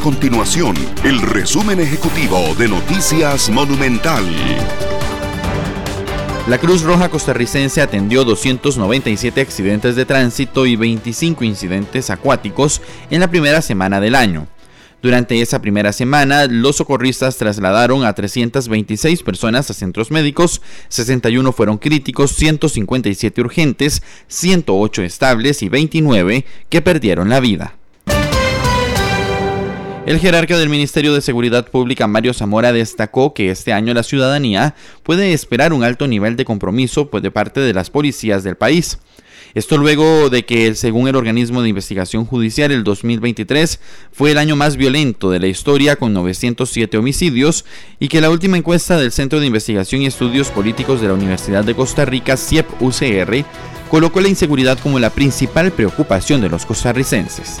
continuación el resumen ejecutivo de Noticias Monumental. La Cruz Roja costarricense atendió 297 accidentes de tránsito y 25 incidentes acuáticos en la primera semana del año. Durante esa primera semana, los socorristas trasladaron a 326 personas a centros médicos, 61 fueron críticos, 157 urgentes, 108 estables y 29 que perdieron la vida. El jerarca del Ministerio de Seguridad Pública, Mario Zamora, destacó que este año la ciudadanía puede esperar un alto nivel de compromiso pues, de parte de las policías del país. Esto luego de que, según el organismo de investigación judicial, el 2023 fue el año más violento de la historia con 907 homicidios y que la última encuesta del Centro de Investigación y Estudios Políticos de la Universidad de Costa Rica, CIEP-UCR, colocó la inseguridad como la principal preocupación de los costarricenses.